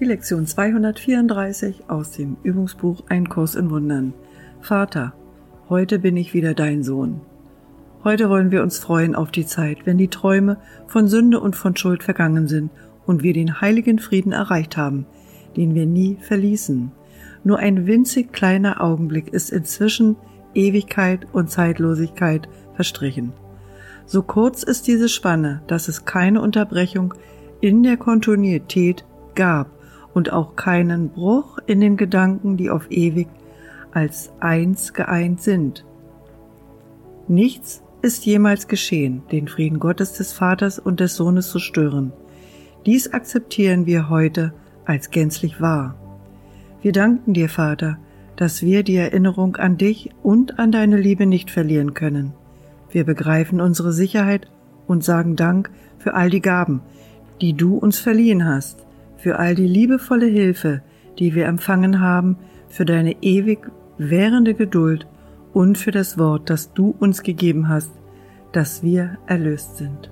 Die Lektion 234 aus dem Übungsbuch Ein Kurs in Wundern. Vater, heute bin ich wieder dein Sohn. Heute wollen wir uns freuen auf die Zeit, wenn die Träume von Sünde und von Schuld vergangen sind und wir den heiligen Frieden erreicht haben, den wir nie verließen. Nur ein winzig kleiner Augenblick ist inzwischen Ewigkeit und Zeitlosigkeit verstrichen. So kurz ist diese Spanne, dass es keine Unterbrechung in der Kontinuität gab und auch keinen Bruch in den Gedanken, die auf ewig als eins geeint sind. Nichts ist jemals geschehen, den Frieden Gottes des Vaters und des Sohnes zu stören. Dies akzeptieren wir heute als gänzlich wahr. Wir danken dir, Vater, dass wir die Erinnerung an dich und an deine Liebe nicht verlieren können. Wir begreifen unsere Sicherheit und sagen Dank für all die Gaben, die du uns verliehen hast für all die liebevolle Hilfe, die wir empfangen haben, für deine ewig währende Geduld und für das Wort, das du uns gegeben hast, dass wir erlöst sind.